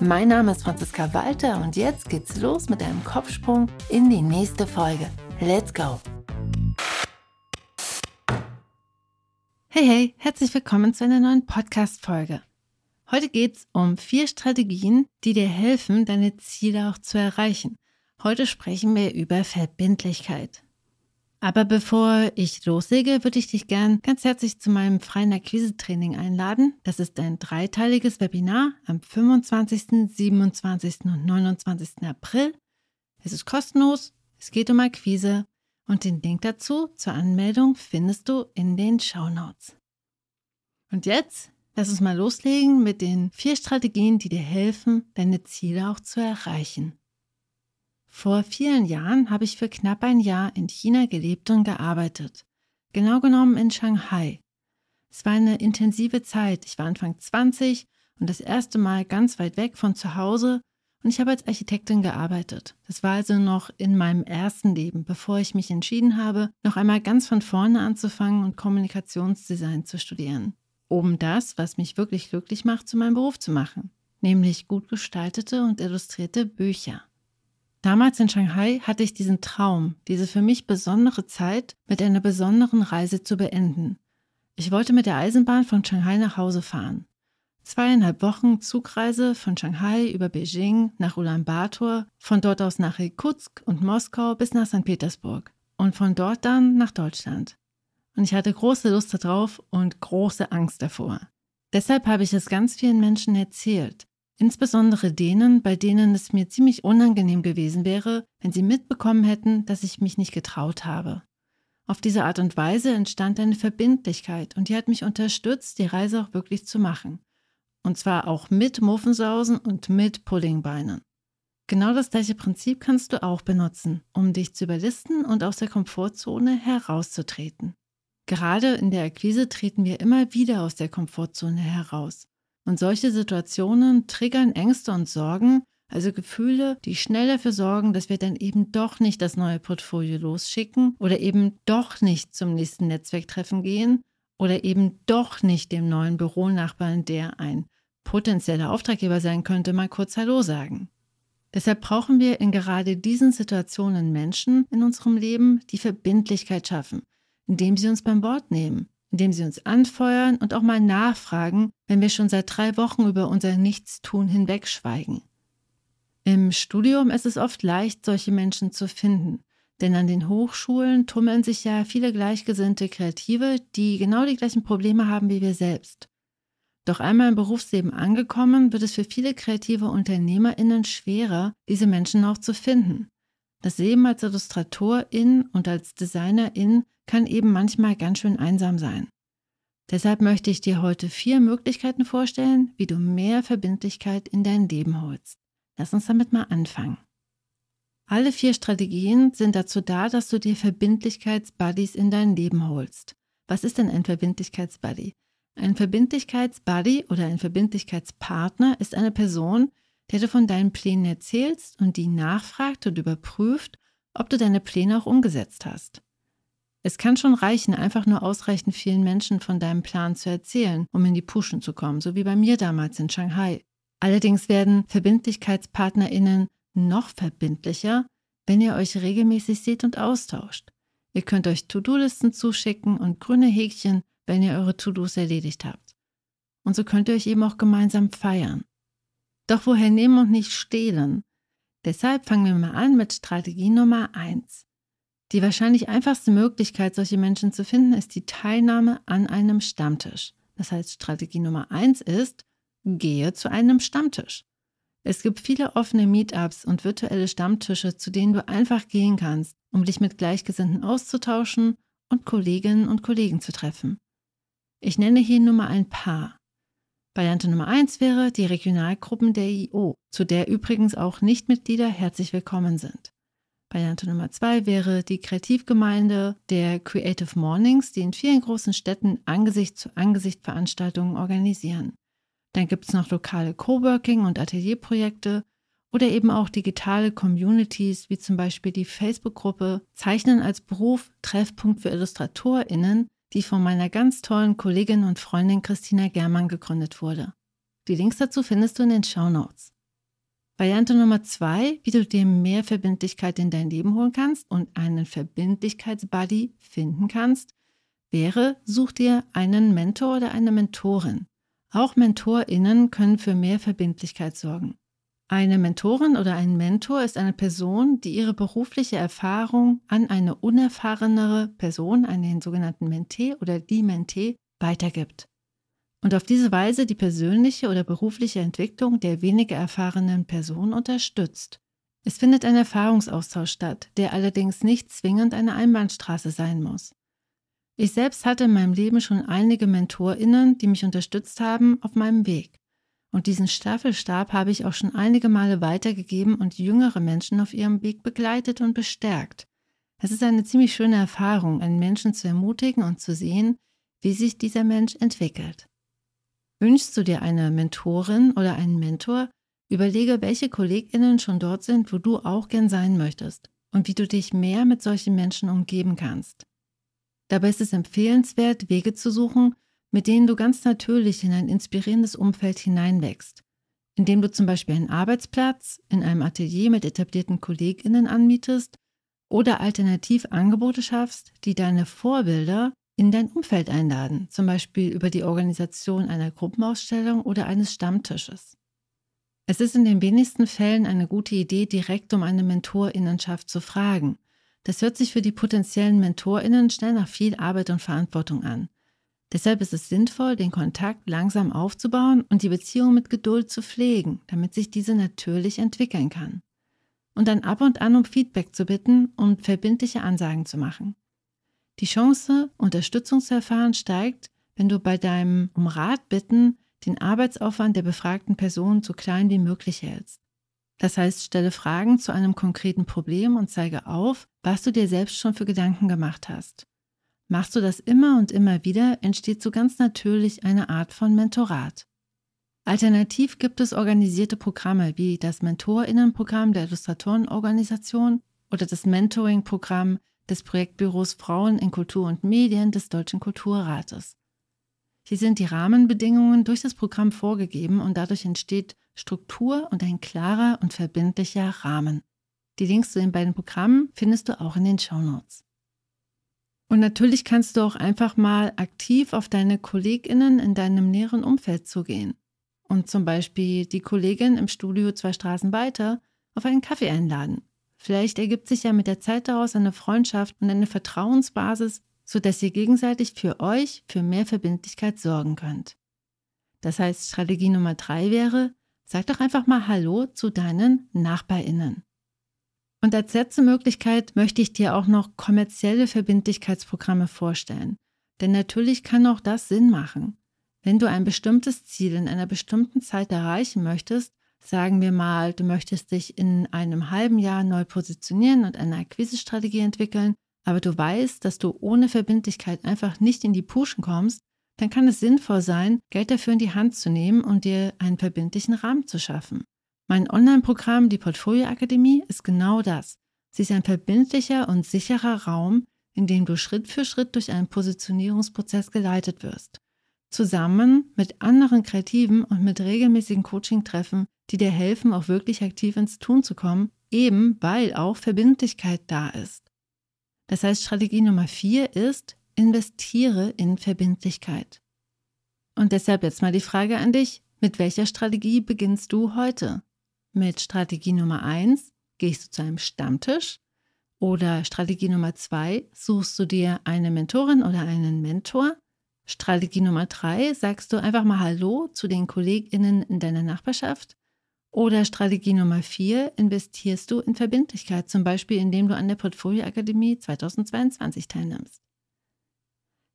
Mein Name ist Franziska Walter und jetzt geht's los mit einem Kopfsprung in die nächste Folge. Let's go! Hey, hey, herzlich willkommen zu einer neuen Podcast-Folge. Heute geht es um vier Strategien, die dir helfen, deine Ziele auch zu erreichen. Heute sprechen wir über Verbindlichkeit. Aber bevor ich loslege, würde ich dich gern ganz herzlich zu meinem freien Akquise-Training einladen. Das ist ein dreiteiliges Webinar am 25., 27. und 29. April. Es ist kostenlos, es geht um Akquise und den Link dazu zur Anmeldung findest du in den Show Notes. Und jetzt lass uns mal loslegen mit den vier Strategien, die dir helfen, deine Ziele auch zu erreichen. Vor vielen Jahren habe ich für knapp ein Jahr in China gelebt und gearbeitet. Genau genommen in Shanghai. Es war eine intensive Zeit. Ich war Anfang 20 und das erste Mal ganz weit weg von zu Hause und ich habe als Architektin gearbeitet. Das war also noch in meinem ersten Leben, bevor ich mich entschieden habe, noch einmal ganz von vorne anzufangen und Kommunikationsdesign zu studieren. Um das, was mich wirklich glücklich macht, zu meinem Beruf zu machen, nämlich gut gestaltete und illustrierte Bücher. Damals in Shanghai hatte ich diesen Traum, diese für mich besondere Zeit mit einer besonderen Reise zu beenden. Ich wollte mit der Eisenbahn von Shanghai nach Hause fahren. Zweieinhalb Wochen Zugreise von Shanghai über Beijing nach Ulaanbaatar, von dort aus nach Irkutsk und Moskau bis nach St. Petersburg und von dort dann nach Deutschland. Und ich hatte große Lust darauf und große Angst davor. Deshalb habe ich es ganz vielen Menschen erzählt, insbesondere denen, bei denen es mir ziemlich unangenehm gewesen wäre, wenn sie mitbekommen hätten, dass ich mich nicht getraut habe. Auf diese Art und Weise entstand eine Verbindlichkeit und die hat mich unterstützt, die Reise auch wirklich zu machen. Und zwar auch mit Muffensausen und mit Puddingbeinen. Genau das gleiche Prinzip kannst du auch benutzen, um dich zu überlisten und aus der Komfortzone herauszutreten. Gerade in der Akquise treten wir immer wieder aus der Komfortzone heraus. Und solche Situationen triggern Ängste und Sorgen, also Gefühle, die schnell dafür sorgen, dass wir dann eben doch nicht das neue Portfolio losschicken oder eben doch nicht zum nächsten Netzwerktreffen gehen oder eben doch nicht dem neuen Büronachbarn, der ein potenzieller Auftraggeber sein könnte, mal kurz Hallo sagen. Deshalb brauchen wir in gerade diesen Situationen Menschen in unserem Leben, die Verbindlichkeit schaffen, indem sie uns beim Wort nehmen, indem sie uns anfeuern und auch mal nachfragen, wenn wir schon seit drei Wochen über unser Nichtstun hinwegschweigen. Im Studium ist es oft leicht, solche Menschen zu finden, denn an den Hochschulen tummeln sich ja viele gleichgesinnte Kreative, die genau die gleichen Probleme haben wie wir selbst. Doch einmal im Berufsleben angekommen, wird es für viele kreative UnternehmerInnen schwerer, diese Menschen auch zu finden. Das Leben als Illustratorin und als Designerin kann eben manchmal ganz schön einsam sein. Deshalb möchte ich dir heute vier Möglichkeiten vorstellen, wie du mehr Verbindlichkeit in dein Leben holst. Lass uns damit mal anfangen. Alle vier Strategien sind dazu da, dass du dir Verbindlichkeitsbuddies in dein Leben holst. Was ist denn ein Verbindlichkeitsbuddy? Ein Verbindlichkeitsbuddy oder ein Verbindlichkeitspartner ist eine Person, der du von deinen Plänen erzählst und die nachfragt und überprüft, ob du deine Pläne auch umgesetzt hast. Es kann schon reichen, einfach nur ausreichend vielen Menschen von deinem Plan zu erzählen, um in die Puschen zu kommen, so wie bei mir damals in Shanghai. Allerdings werden VerbindlichkeitspartnerInnen noch verbindlicher, wenn ihr euch regelmäßig seht und austauscht. Ihr könnt euch To-Do-Listen zuschicken und grüne Häkchen wenn ihr eure To-Dos erledigt habt. Und so könnt ihr euch eben auch gemeinsam feiern. Doch woher nehmen und nicht stehlen? Deshalb fangen wir mal an mit Strategie Nummer 1. Die wahrscheinlich einfachste Möglichkeit, solche Menschen zu finden, ist die Teilnahme an einem Stammtisch. Das heißt, Strategie Nummer 1 ist, gehe zu einem Stammtisch. Es gibt viele offene Meetups und virtuelle Stammtische, zu denen du einfach gehen kannst, um dich mit Gleichgesinnten auszutauschen und Kolleginnen und Kollegen zu treffen. Ich nenne hier nur mal ein paar. Variante Nummer eins wäre die Regionalgruppen der IO, zu der übrigens auch Nichtmitglieder herzlich willkommen sind. Variante Nummer zwei wäre die Kreativgemeinde der Creative Mornings, die in vielen großen Städten Angesicht zu Angesicht Veranstaltungen organisieren. Dann gibt es noch lokale Coworking- und Atelierprojekte oder eben auch digitale Communities, wie zum Beispiel die Facebook-Gruppe Zeichnen als Beruf Treffpunkt für IllustratorInnen, die von meiner ganz tollen Kollegin und Freundin Christina Germann gegründet wurde. Die Links dazu findest du in den Show Notes. Variante Nummer zwei, wie du dir mehr Verbindlichkeit in dein Leben holen kannst und einen Verbindlichkeitsbuddy finden kannst, wäre, such dir einen Mentor oder eine Mentorin. Auch MentorInnen können für mehr Verbindlichkeit sorgen. Eine Mentorin oder ein Mentor ist eine Person, die ihre berufliche Erfahrung an eine unerfahrenere Person, an den sogenannten Mentee oder die Mentee, weitergibt und auf diese Weise die persönliche oder berufliche Entwicklung der weniger erfahrenen Person unterstützt. Es findet ein Erfahrungsaustausch statt, der allerdings nicht zwingend eine Einbahnstraße sein muss. Ich selbst hatte in meinem Leben schon einige MentorInnen, die mich unterstützt haben auf meinem Weg. Und diesen Staffelstab habe ich auch schon einige Male weitergegeben und jüngere Menschen auf ihrem Weg begleitet und bestärkt. Es ist eine ziemlich schöne Erfahrung, einen Menschen zu ermutigen und zu sehen, wie sich dieser Mensch entwickelt. Wünschst du dir eine Mentorin oder einen Mentor? Überlege, welche KollegInnen schon dort sind, wo du auch gern sein möchtest und wie du dich mehr mit solchen Menschen umgeben kannst. Dabei ist es empfehlenswert, Wege zu suchen, mit denen du ganz natürlich in ein inspirierendes Umfeld hineinwächst, indem du zum Beispiel einen Arbeitsplatz in einem Atelier mit etablierten KollegInnen anmietest oder alternativ Angebote schaffst, die deine Vorbilder in dein Umfeld einladen, zum Beispiel über die Organisation einer Gruppenausstellung oder eines Stammtisches. Es ist in den wenigsten Fällen eine gute Idee, direkt um eine Mentorinnenschaft zu fragen. Das hört sich für die potenziellen Mentorinnen schnell nach viel Arbeit und Verantwortung an. Deshalb ist es sinnvoll, den Kontakt langsam aufzubauen und die Beziehung mit Geduld zu pflegen, damit sich diese natürlich entwickeln kann. Und dann ab und an um Feedback zu bitten und verbindliche Ansagen zu machen. Die Chance, Unterstützung zu erfahren, steigt, wenn du bei deinem um Rat bitten den Arbeitsaufwand der befragten Person so klein wie möglich hältst. Das heißt, stelle Fragen zu einem konkreten Problem und zeige auf, was du dir selbst schon für Gedanken gemacht hast. Machst du das immer und immer wieder, entsteht so ganz natürlich eine Art von Mentorat. Alternativ gibt es organisierte Programme wie das Mentorinnenprogramm der Illustratorenorganisation oder das Mentoring-Programm des Projektbüros Frauen in Kultur und Medien des Deutschen Kulturrates. Hier sind die Rahmenbedingungen durch das Programm vorgegeben und dadurch entsteht Struktur und ein klarer und verbindlicher Rahmen. Die Links zu den beiden Programmen findest du auch in den Show Notes. Und natürlich kannst du auch einfach mal aktiv auf deine KollegInnen in deinem näheren Umfeld zugehen und zum Beispiel die Kollegin im Studio zwei Straßen weiter auf einen Kaffee einladen Vielleicht ergibt sich ja mit der Zeit daraus eine Freundschaft und eine Vertrauensbasis, sodass ihr gegenseitig für euch für mehr Verbindlichkeit sorgen könnt. Das heißt, Strategie Nummer drei wäre, sag doch einfach mal Hallo zu deinen NachbarInnen. Und als letzte Möglichkeit möchte ich dir auch noch kommerzielle Verbindlichkeitsprogramme vorstellen. Denn natürlich kann auch das Sinn machen. Wenn du ein bestimmtes Ziel in einer bestimmten Zeit erreichen möchtest, Sagen wir mal, du möchtest dich in einem halben Jahr neu positionieren und eine Akquisestrategie entwickeln, aber du weißt, dass du ohne Verbindlichkeit einfach nicht in die Puschen kommst, dann kann es sinnvoll sein, Geld dafür in die Hand zu nehmen und dir einen verbindlichen Rahmen zu schaffen. Mein Online-Programm, die Portfolio Akademie, ist genau das. Sie ist ein verbindlicher und sicherer Raum, in dem du Schritt für Schritt durch einen Positionierungsprozess geleitet wirst. Zusammen mit anderen Kreativen und mit regelmäßigen Coaching-Treffen die dir helfen, auch wirklich aktiv ins Tun zu kommen, eben weil auch Verbindlichkeit da ist. Das heißt, Strategie Nummer vier ist, investiere in Verbindlichkeit. Und deshalb jetzt mal die Frage an dich, mit welcher Strategie beginnst du heute? Mit Strategie Nummer eins gehst du zu einem Stammtisch oder Strategie Nummer zwei suchst du dir eine Mentorin oder einen Mentor Strategie Nummer drei, sagst du einfach mal Hallo zu den KollegInnen in deiner Nachbarschaft. Oder Strategie Nummer vier, investierst du in Verbindlichkeit, zum Beispiel indem du an der Portfolio Akademie 2022 teilnimmst.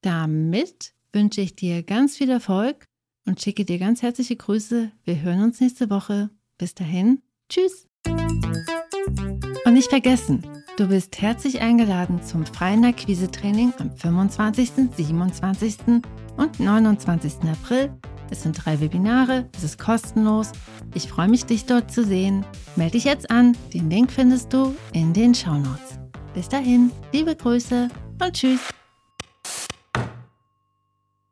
Damit wünsche ich dir ganz viel Erfolg und schicke dir ganz herzliche Grüße. Wir hören uns nächste Woche. Bis dahin, tschüss. Und nicht vergessen, Du bist herzlich eingeladen zum freien Akquise-Training am 25., 27. und 29. April. Es sind drei Webinare, es ist kostenlos. Ich freue mich, dich dort zu sehen. Melde dich jetzt an, den Link findest du in den Show Notes. Bis dahin, liebe Grüße und tschüss.